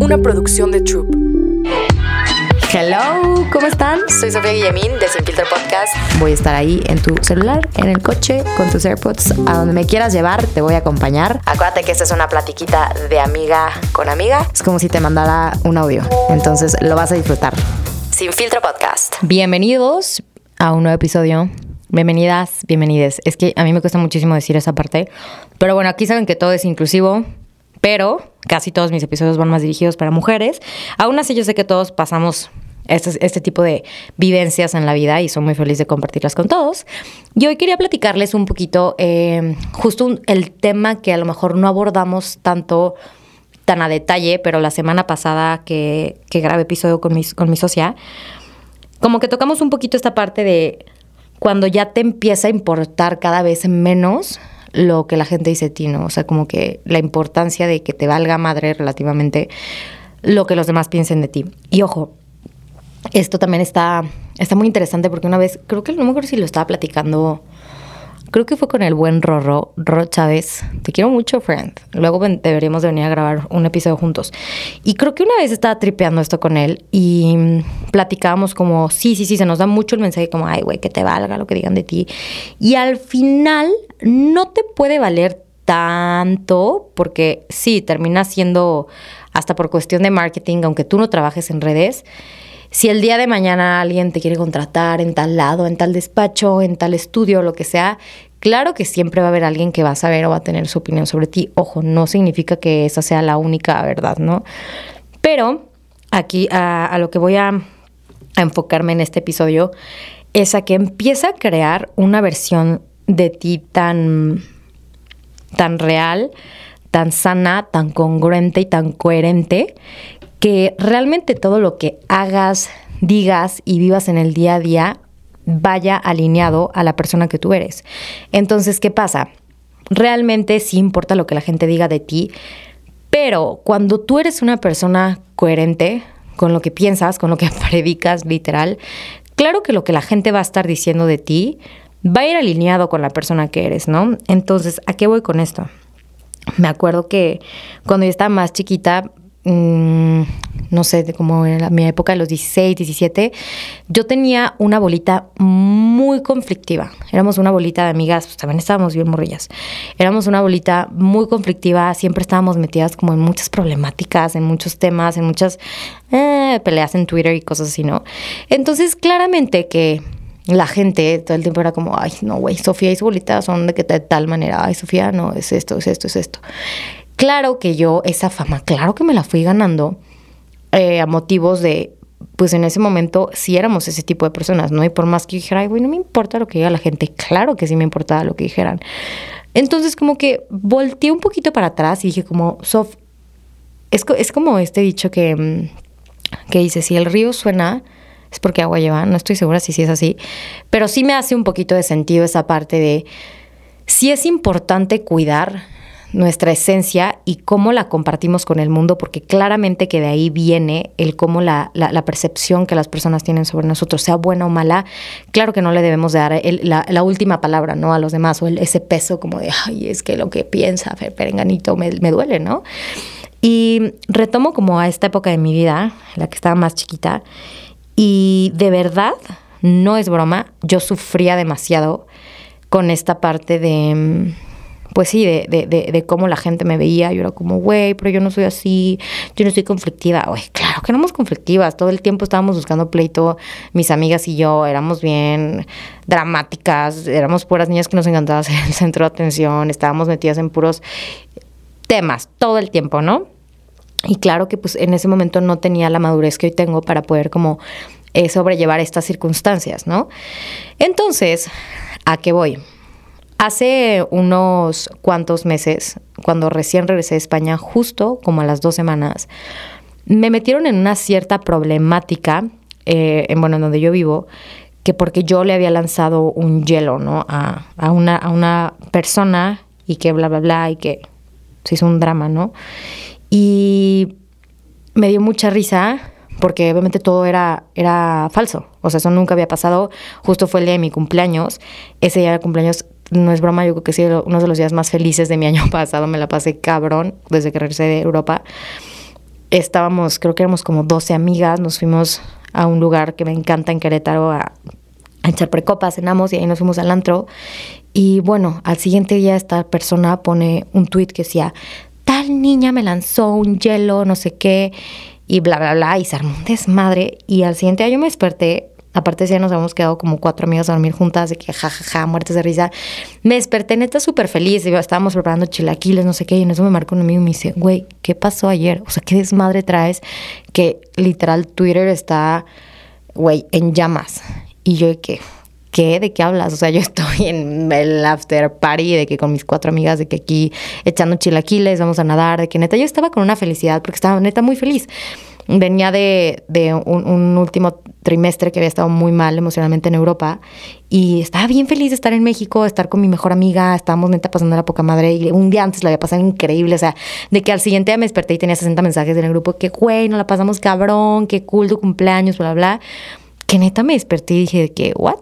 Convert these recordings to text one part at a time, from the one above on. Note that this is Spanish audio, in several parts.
una producción de Troop. Hello, ¿cómo están? Soy Sofía Guillemín de Sin Filtro Podcast. Voy a estar ahí en tu celular, en el coche, con tus AirPods, a donde me quieras llevar, te voy a acompañar. Acuérdate que esta es una platiquita de amiga con amiga. Es como si te mandara un audio, entonces lo vas a disfrutar. Sin Filtro Podcast. Bienvenidos a un nuevo episodio. Bienvenidas, bienvenides. Es que a mí me cuesta muchísimo decir esa parte, pero bueno, aquí saben que todo es inclusivo, pero casi todos mis episodios van más dirigidos para mujeres. Aún así yo sé que todos pasamos este, este, tipo de vivencias en la vida y soy muy feliz de compartirlas con todos. Y hoy quería platicarles un poquito eh, justo el tema que a lo mejor no abordamos tanto tan a detalle, pero la semana pasada que, que grabé episodio con con mi socia, como que tocamos un poquito esta parte de cuando ya te empieza a importar cada vez menos lo que la gente dice de ti, ¿no? O sea, como que la importancia de que te valga madre relativamente lo que los demás piensen de ti. Y ojo, esto también está, está muy interesante porque una vez, creo que no me acuerdo si lo estaba platicando, creo que fue con el buen Rorro, Rorro Chávez. Te quiero mucho, friend. Luego deberíamos de venir a grabar un episodio juntos. Y creo que una vez estaba tripeando esto con él y platicábamos como, sí, sí, sí, se nos da mucho el mensaje como, ay, güey, que te valga lo que digan de ti. Y al final no te puede valer tanto porque sí, termina siendo hasta por cuestión de marketing, aunque tú no trabajes en redes si el día de mañana alguien te quiere contratar en tal lado, en tal despacho, en tal estudio, lo que sea, claro que siempre va a haber alguien que va a saber o va a tener su opinión sobre ti. Ojo, no significa que esa sea la única verdad, ¿no? Pero aquí a, lo que voy a, a enfocarme en este episodio es a que empieza a crear una versión de ti tan, tan real, tan sana, tan congruente y tan coherente que realmente todo lo que hagas, digas y vivas en el día a día vaya alineado a la persona que tú eres. Entonces, ¿qué pasa? Realmente sí importa lo que la gente diga de ti, pero cuando tú eres una persona coherente con lo que piensas, con lo que predicas, literal, claro que lo que la gente va a estar diciendo de ti va a ir alineado con la persona que eres, ¿no? Entonces, ¿a qué voy con esto? Me acuerdo que cuando yo estaba más chiquita, Mm, no sé, de como en mi época de los 16, 17, yo tenía una bolita muy conflictiva. Éramos una bolita de amigas, pues también estábamos bien morrillas. Éramos una bolita muy conflictiva, siempre estábamos metidas como en muchas problemáticas, en muchos temas, en muchas eh, peleas en Twitter y cosas así, ¿no? Entonces, claramente que la gente todo el tiempo era como, ay, no, güey, Sofía y su bolita son de que de tal manera, ay, Sofía, no, es esto, es esto, es esto. Claro que yo esa fama, claro que me la fui ganando eh, a motivos de, pues en ese momento sí éramos ese tipo de personas, ¿no? Y por más que dijera, ay, güey, no me importa lo que diga la gente, claro que sí me importaba lo que dijeran. Entonces como que volteé un poquito para atrás y dije como, Sof, es, es como este dicho que, mm, que dice, si el río suena, es porque agua lleva, no estoy segura si sí es así, pero sí me hace un poquito de sentido esa parte de, si es importante cuidar nuestra esencia y cómo la compartimos con el mundo, porque claramente que de ahí viene el cómo la, la, percepción que las personas tienen sobre nosotros, sea buena o mala, claro que no le debemos dar la, la, última palabra, ¿no? A los demás, o el, ese peso como de, ay, es que lo que piensa Perenganito me, me duele, ¿no? Y retomo como a esta época de mi vida, la que estaba más chiquita, y de verdad, no es broma, yo sufría demasiado con esta parte de pues sí, de, de, de, cómo la gente me veía. Yo era como, güey, pero yo no soy así, yo no soy conflictiva. Güey, claro que éramos conflictivas. Todo el tiempo estábamos buscando pleito. Mis amigas y yo éramos bien dramáticas. Éramos puras niñas que nos encantaba ser el centro de atención. Estábamos metidas en puros temas todo el tiempo, ¿no? Y claro que pues en ese momento no tenía la madurez que hoy tengo para poder como eh, sobrellevar estas circunstancias, ¿no? Entonces, ¿a qué voy? Hace unos cuantos meses, cuando recién regresé de España, justo como a las dos semanas, me metieron en una cierta problemática, eh, en, bueno, en donde yo vivo, que porque yo le había lanzado un hielo, ¿no? A, a, una, a una persona y que bla, bla, bla, y que se hizo un drama, ¿no? Y me dio mucha risa porque obviamente todo era, era falso. O sea, eso nunca había pasado. Justo fue el día de mi cumpleaños. Ese día de cumpleaños no es broma, yo creo que sí, uno de los días más felices de mi año pasado, me la pasé cabrón desde que regresé de Europa. estábamos, creo que éramos como 12 amigas, nos fuimos a un lugar que me encanta en Querétaro a, a echar precopas, cenamos y ahí nos fuimos al antro. Y bueno, al siguiente día esta persona pone un tweet que decía, tal niña me lanzó un hielo, no sé qué, y bla, bla, bla, y se armó un desmadre. Y al siguiente yo me desperté Aparte ya nos habíamos quedado como cuatro amigas a dormir juntas, de que jajaja, ja, ja, muertes de risa. Me desperté neta súper feliz. Estábamos preparando chilaquiles, no sé qué. Y en eso me marcó un amigo y me dice, güey, ¿qué pasó ayer? O sea, ¿qué desmadre traes? Que literal Twitter está, güey, en llamas. Y yo, ¿qué? ¿Qué? ¿De qué hablas? O sea, yo estoy en el after party de que con mis cuatro amigas, de que aquí echando chilaquiles, vamos a nadar, de que neta yo estaba con una felicidad porque estaba neta muy feliz venía de, un, último trimestre que había estado muy mal emocionalmente en Europa y estaba bien feliz de estar en México, de estar con mi mejor amiga, estábamos neta pasando la poca madre y un día antes la había pasado increíble, o sea, de que al siguiente día me desperté y tenía 60 mensajes en el grupo, que güey, nos la pasamos cabrón, qué cool tu cumpleaños, bla, bla, que neta me desperté y dije, que, ¿what?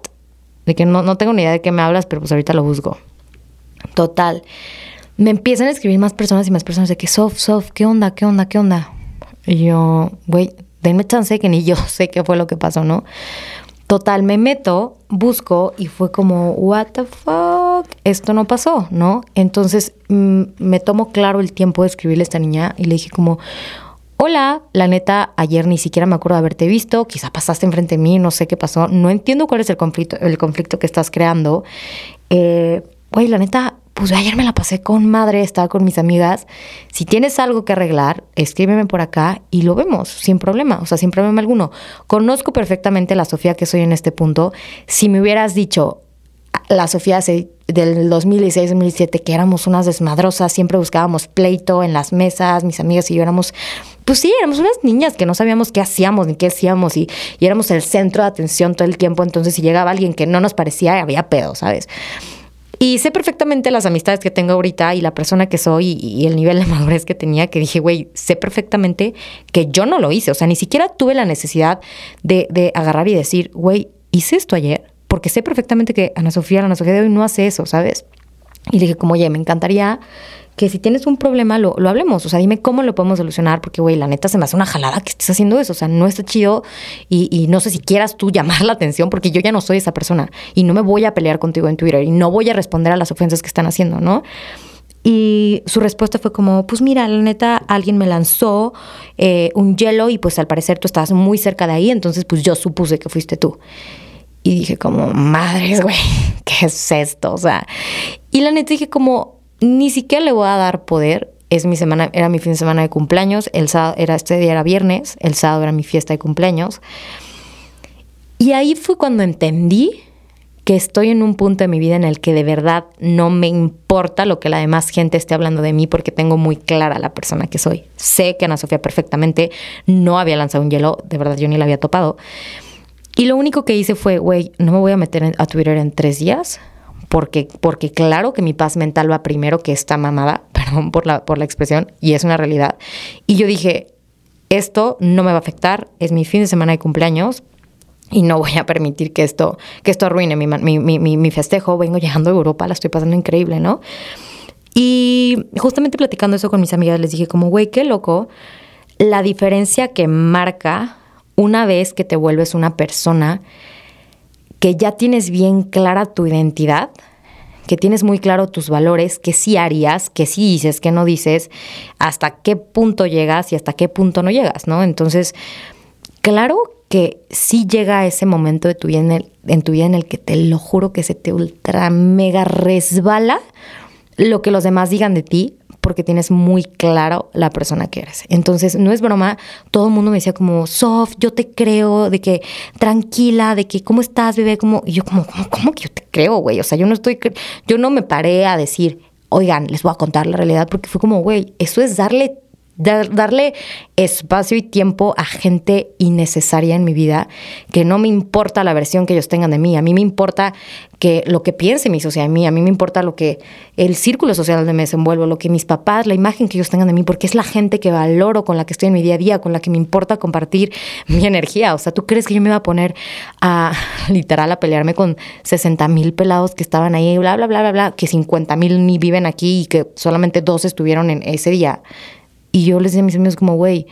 De que no, no tengo ni idea de qué me hablas, pero pues ahorita lo busco. Total. Me empiezan a escribir más personas y más personas de que, soft, soft, ¿qué onda? ¿Qué onda? ¿Qué onda? Y yo, güey, denme chance que ni yo sé qué fue lo que pasó, ¿no? Total, me meto, busco y fue como, what the fuck, esto no pasó, ¿no? Entonces mm, me tomo claro el tiempo de escribirle a esta niña y le dije como, hola, la neta, ayer ni siquiera me acuerdo de haberte visto, quizá pasaste enfrente de mí, no sé qué pasó, no entiendo cuál es el conflicto, el conflicto que estás creando. Eh, la neta, pues ayer me la pasé con madre, estaba con mis amigas. Si tienes algo que arreglar, escríbeme por acá y lo vemos, sin problema, o sea, sin problema alguno. Conozco perfectamente la Sofía que soy en este punto. Si me hubieras dicho, la Sofía del 2016-2017, que éramos unas desmadrosas, siempre buscábamos pleito en las mesas, mis amigas y yo éramos, pues sí, éramos unas niñas que no sabíamos qué hacíamos ni qué hacíamos y, y éramos el centro de atención todo el tiempo, entonces si llegaba alguien que no nos parecía, había pedo, ¿sabes? Y sé perfectamente las amistades que tengo ahorita y la persona que soy y, el nivel de madurez que tenía, que dije, güey, sé perfectamente que yo no lo hice. O sea, ni siquiera tuve la necesidad de, de agarrar y decir, güey, hice esto ayer, porque sé perfectamente que Ana Sofía, Ana Sofía de hoy no hace eso, ¿sabes? Y dije, como, oye, me encantaría que si tienes un problema lo, lo hablemos. O sea, dime cómo lo podemos solucionar, porque, güey, la neta se me hace una jalada que estés haciendo eso. O sea, no está chido y, y, no sé si quieras tú llamar la atención, porque yo ya no soy esa persona y no me voy a pelear contigo en Twitter y no voy a responder a las ofensas que están haciendo, ¿no? Y su respuesta fue como, pues mira, la neta, alguien me lanzó eh, un hielo y pues al parecer tú estabas muy cerca de ahí, entonces pues yo supuse que fuiste tú. Y dije como, madres, güey, ¿qué es esto? O sea, y la neta dije como, ni siquiera le voy a dar poder. Es mi semana, era mi fin de semana de cumpleaños, el sábado era este día era viernes, el sábado era mi fiesta de cumpleaños. Y ahí fue cuando entendí que estoy en un punto de mi vida en el que de verdad no me importa lo que la demás gente esté hablando de mí porque tengo muy clara la persona que soy. Sé que Ana Sofía perfectamente no había lanzado un hielo, de verdad yo ni la había topado. Y lo único que hice fue, güey, no me voy a meter a Twitter en tres días porque, porque claro que mi paz mental va primero que esta mamada, perdón por la, por la expresión, y es una realidad. Y yo dije, esto no me va a afectar, es mi fin de semana de cumpleaños, y no voy a permitir que esto, que esto arruine mi, mi, mi, mi, festejo. Vengo llegando a Europa, la estoy pasando increíble, ¿no? Y justamente platicando eso con mis amigas, les dije como, güey, qué loco la diferencia que marca una vez que te vuelves una persona que ya tienes bien clara tu identidad, que tienes muy claro tus valores, que sí harías, que sí dices, que no dices, hasta qué punto llegas y hasta qué punto no llegas, ¿no? Entonces, claro que sí llega ese momento de tu vida en, en tu vida en el que te lo juro que se te ultra mega resbala lo que los demás digan de ti, porque tienes muy claro la persona que eres. Entonces, no es broma, todo el mundo me decía como, Sof, yo te creo, de que tranquila, de que, ¿cómo estás, bebé? Como, y yo como, ¿cómo, que yo te creo, güey? O sea, yo no estoy, yo no me paré a decir, oigan, les voy a contar la realidad, porque fue como, güey, eso es darle darle espacio y tiempo a gente innecesaria en mi vida, que no me importa la versión que ellos tengan de mí, a mí me importa que lo que piense mi sociedad de mí, a mí me importa lo que el círculo social donde me desenvuelvo, lo que mis papás, la imagen que ellos tengan de mí, porque es la gente que valoro, con la que estoy en mi día a día, con la que me importa compartir mi energía. O sea, ¿tú crees que yo me iba a poner a literal a pelearme con 60 mil pelados que estaban ahí, bla, bla, bla, bla, bla, que 50 mil ni viven aquí y que solamente dos estuvieron en ese día? Y yo les decía a mis amigos como, güey,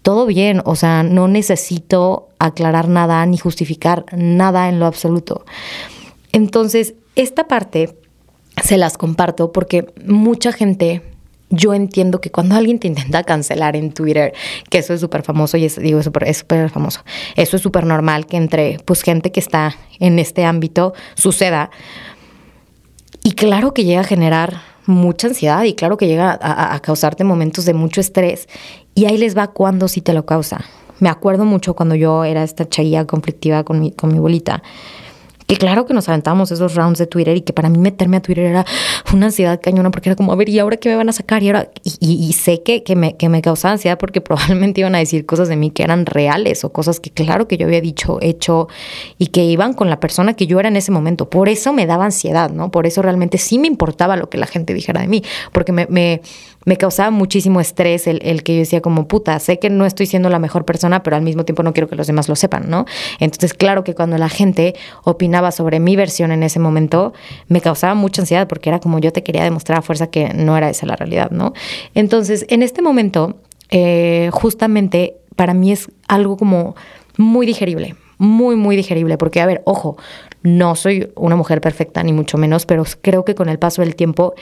todo bien, o sea, no necesito aclarar nada ni justificar nada en lo absoluto. Entonces, esta parte se las comparto porque mucha gente yo entiendo que cuando alguien te intenta cancelar en Twitter, que eso es súper famoso y es, digo, es súper famoso, eso es súper normal que entre pues gente que está en este ámbito suceda. Y claro que llega a generar mucha ansiedad y claro que llega a, causarte momentos de mucho estrés. Y ahí les va cuando sí te lo causa. Me acuerdo mucho cuando yo era esta chaía conflictiva con mi, con mi bolita que claro que nos aventábamos esos rounds de Twitter y que para mí meterme a Twitter era una ansiedad cañona porque era como, a ver, ¿y ahora qué me van a sacar? Y ahora, y, sé que, que, me, que me causaba ansiedad porque probablemente iban a decir cosas de mí que eran reales o cosas que claro que yo había dicho, hecho y que iban con la persona que yo era en ese momento. Por eso me daba ansiedad, ¿no? Por eso realmente sí me importaba lo que la gente dijera de mí, porque me, me me causaba muchísimo estrés el, el, que yo decía como puta, sé que no estoy siendo la mejor persona, pero al mismo tiempo no quiero que los demás lo sepan, ¿no? Entonces, claro que cuando la gente opinaba sobre mi versión en ese momento, me causaba mucha ansiedad porque era como yo te quería demostrar a fuerza que no era esa la realidad, ¿no? Entonces, en este momento, eh, justamente para mí es algo como muy digerible, muy, muy digerible, porque, a ver, ojo, no soy una mujer perfecta, ni mucho menos, pero creo que con el paso del tiempo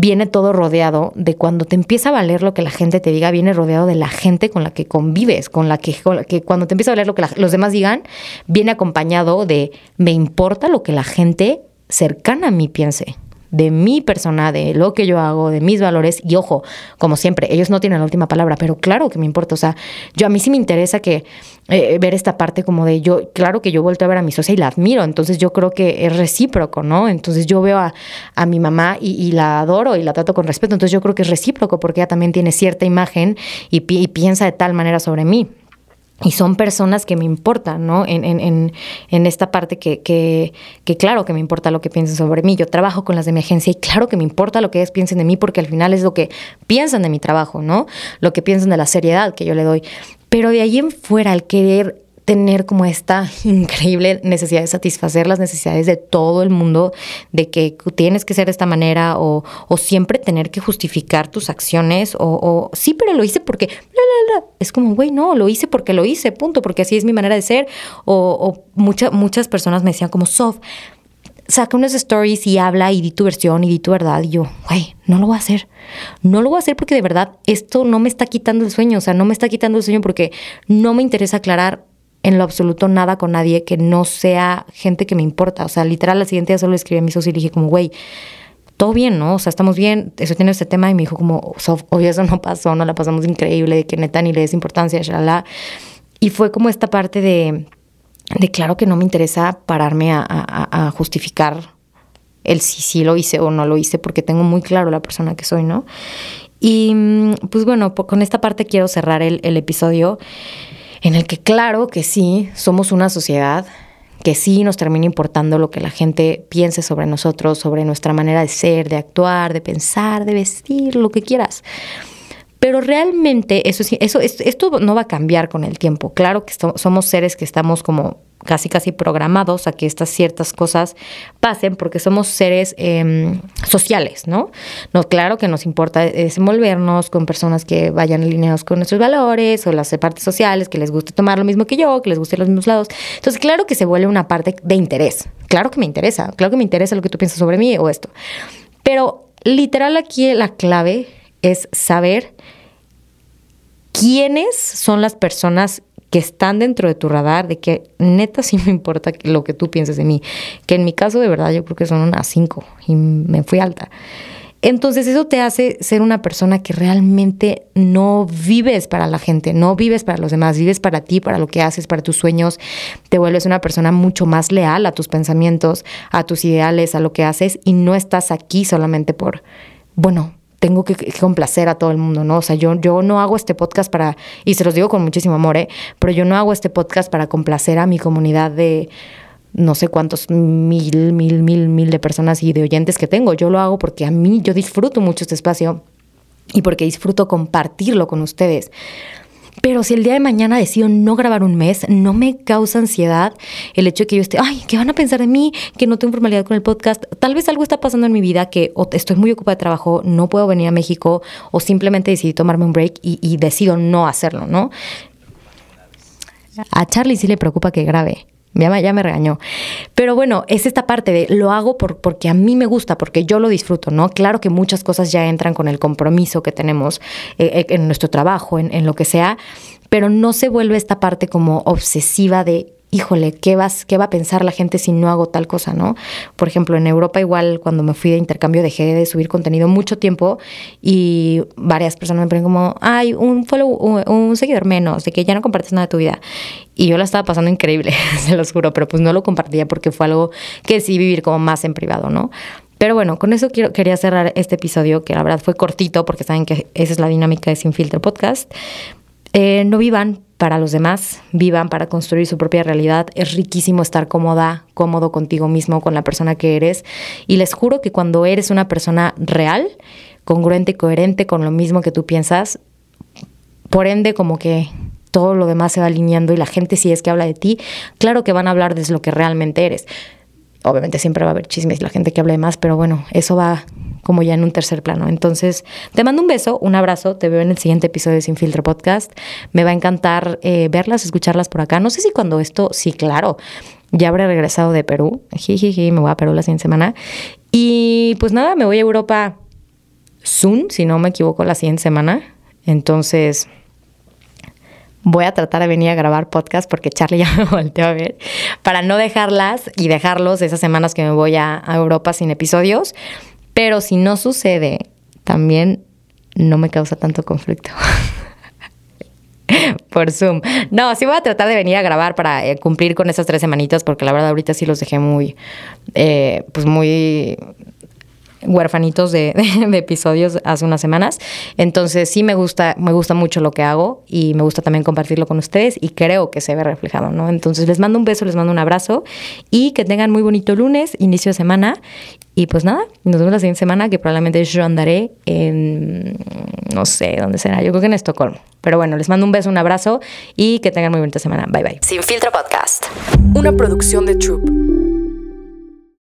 viene todo rodeado de cuando te empieza a valer lo que la gente te diga, viene rodeado de la gente con la que convives, con la que, que cuando te empieza a valer lo que los demás digan, viene acompañado de me importa lo que la gente cercana a mí piense de mi persona, de lo que yo hago, de mis valores. Y ojo, como siempre, ellos no tienen la última palabra, pero claro que me importa. O sea, yo a mí sí me interesa que eh, ver esta parte como de yo, claro que yo vuelto a ver a mi socia y la admiro. Entonces yo creo que es recíproco, ¿no? Entonces yo veo a, a mi mamá y, la adoro y la trato con respeto. Entonces yo creo que es recíproco porque ella también tiene cierta imagen y, y piensa de tal manera sobre mí y son personas que me importan, ¿no? En, en, en, esta parte que, que, que, claro que me importa lo que piensen sobre mí. Yo trabajo con las de mi agencia y claro que me importa lo que ellos piensen de mí porque al final es lo que piensan de mi trabajo, ¿no? Lo que piensan de la seriedad que yo le doy. Pero de ahí en fuera, al querer tener como esta increíble necesidad de satisfacer las necesidades de todo el mundo, de que tienes que ser de esta manera o, siempre tener que justificar tus acciones o, sí, pero lo hice porque es como, güey, no, lo hice porque lo hice, punto, porque así es mi manera de ser. O, muchas personas me decían como, Sof, saca unas stories y habla y di tu versión y di tu verdad. Y yo, güey, no lo voy a hacer. No lo voy a hacer porque de verdad esto no me está quitando el sueño. O sea, no me está quitando el sueño porque no me interesa aclarar en lo absoluto nada con nadie que no sea gente que me importa. O sea, literal, la siguiente día solo escribí a mi socio y dije como, güey, todo bien, ¿no? O sea, estamos bien, eso tiene este tema y me dijo como, obvio eso no pasó, no la pasamos increíble, de que neta ni le des importancia, shalala. Y fue como esta parte de, de claro que no me interesa pararme a, a, justificar el si sí lo hice o no lo hice, porque tengo muy claro la persona que soy, ¿no? Y mm, pues bueno, con esta parte quiero cerrar el, el episodio en el que claro que sí, somos una sociedad que sí nos termina importando lo que la gente piense sobre nosotros, sobre nuestra manera de ser, de actuar, de pensar, de vestir, lo que quieras. Pero realmente eso, eso, esto no va a cambiar con el tiempo. Claro que somos seres que estamos como casi casi programados a que estas ciertas cosas pasen porque somos seres em, sociales, ¿no? ¿no? Claro que nos importa desenvolvernos con personas que vayan alineados con nuestros valores o las partes sociales, que les guste tomar lo mismo que yo, que les guste los mismos lados. Entonces, claro que se vuelve una parte de interés. Claro que me interesa, claro que me interesa lo que tú piensas sobre mí o esto. Pero literal aquí la clave es saber quiénes son las personas que están dentro de tu radar, de que neta sí me importa lo que tú pienses de mí, que en mi caso de verdad yo creo que son unas cinco y me fui alta. Entonces eso te hace ser una persona que realmente no vives para la gente, no vives para los demás, vives para ti, para lo que haces, para tus sueños, te vuelves una persona mucho más leal a tus pensamientos, a tus ideales, a lo que haces y no estás aquí solamente por, bueno, tengo que, complacer a todo el mundo, ¿no? O sea, yo, yo no hago este podcast para, y se los digo con muchísimo amor, ¿eh? Pero yo no hago este podcast para complacer a mi comunidad de no sé cuántos mil, mil, mil, mil de personas y de oyentes que tengo. Yo lo hago porque a mí yo disfruto mucho este espacio y porque disfruto compartirlo con ustedes. Pero si el día de mañana decido no grabar un mes, no me causa ansiedad el hecho de que yo esté, ay, ¿qué van a pensar de mí? Que no tengo formalidad con el podcast. Tal vez algo está pasando en mi vida que o estoy muy ocupada de trabajo, no puedo venir a México o simplemente decidí tomarme un break y, y decido no hacerlo, ¿no? A Charlie sí le preocupa que grabe. Ya me, ya me regañó. Pero bueno, es esta parte de lo hago por, porque a mí me gusta, porque yo lo disfruto, ¿no? Claro que muchas cosas ya entran con el compromiso que tenemos eh, eh, en nuestro trabajo, en, en lo que sea, pero no se vuelve esta parte como obsesiva de híjole, ¿qué, vas, ¿qué va a pensar la gente si no hago tal cosa, no? Por ejemplo, en Europa igual cuando me fui de intercambio dejé de subir contenido mucho tiempo y varias personas me ponen como, ay, un follow, un, seguidor menos, de que ya no compartes nada de tu vida. Y yo la estaba pasando increíble, se los juro, pero pues no lo compartía porque fue algo que sí vivir como más en privado, ¿no? Pero bueno, con eso quiero, quería cerrar este episodio, que la verdad fue cortito, porque saben que esa es la dinámica de Sin Filtro Podcast. Eh, no vivan para los demás, vivan para construir su propia realidad. Es riquísimo estar cómoda, cómodo contigo mismo, con la persona que eres. Y les juro que cuando eres una persona real, congruente, coherente con lo mismo que tú piensas, por ende como que todo lo demás se va alineando y la gente si es que habla de ti, claro que van a hablar de lo que realmente eres. Obviamente siempre va a haber chismes, la gente que hable más, pero bueno, eso va como ya en un tercer plano. Entonces, te mando un beso, un abrazo, te veo en el siguiente episodio de Sin Filtro Podcast. Me va a encantar eh, verlas, escucharlas por acá. No sé si cuando esto, sí, claro, ya habré regresado de Perú. Jijiji, me voy a Perú la siguiente semana. Y pues nada, me voy a Europa soon, si no me equivoco, la siguiente semana. Entonces, voy a tratar de venir a grabar podcast porque Charlie ya me volteó a ver, para no dejarlas y dejarlos esas semanas que me voy a Europa sin episodios. Pero si no sucede, también no me causa tanto conflicto. por Zoom. No, sí voy a tratar de venir a grabar para eh, cumplir con esas tres semanitas, porque la verdad ahorita sí los dejé muy, eh, pues muy huérfanitos de, episodios hace unas semanas. Entonces sí me gusta, me gusta mucho lo que hago y me gusta también compartirlo con ustedes y creo que se ve reflejado, ¿no? Entonces les mando un beso, les mando un abrazo y que tengan muy bonito lunes, inicio de semana. Y pues nada, nos vemos la siguiente semana que probablemente yo andaré en, no sé dónde será, yo creo que en Estocolmo. Pero bueno, les mando un beso, un abrazo y que tengan muy bonita semana. Bye bye. Sin filtro podcast. Una producción de Troop.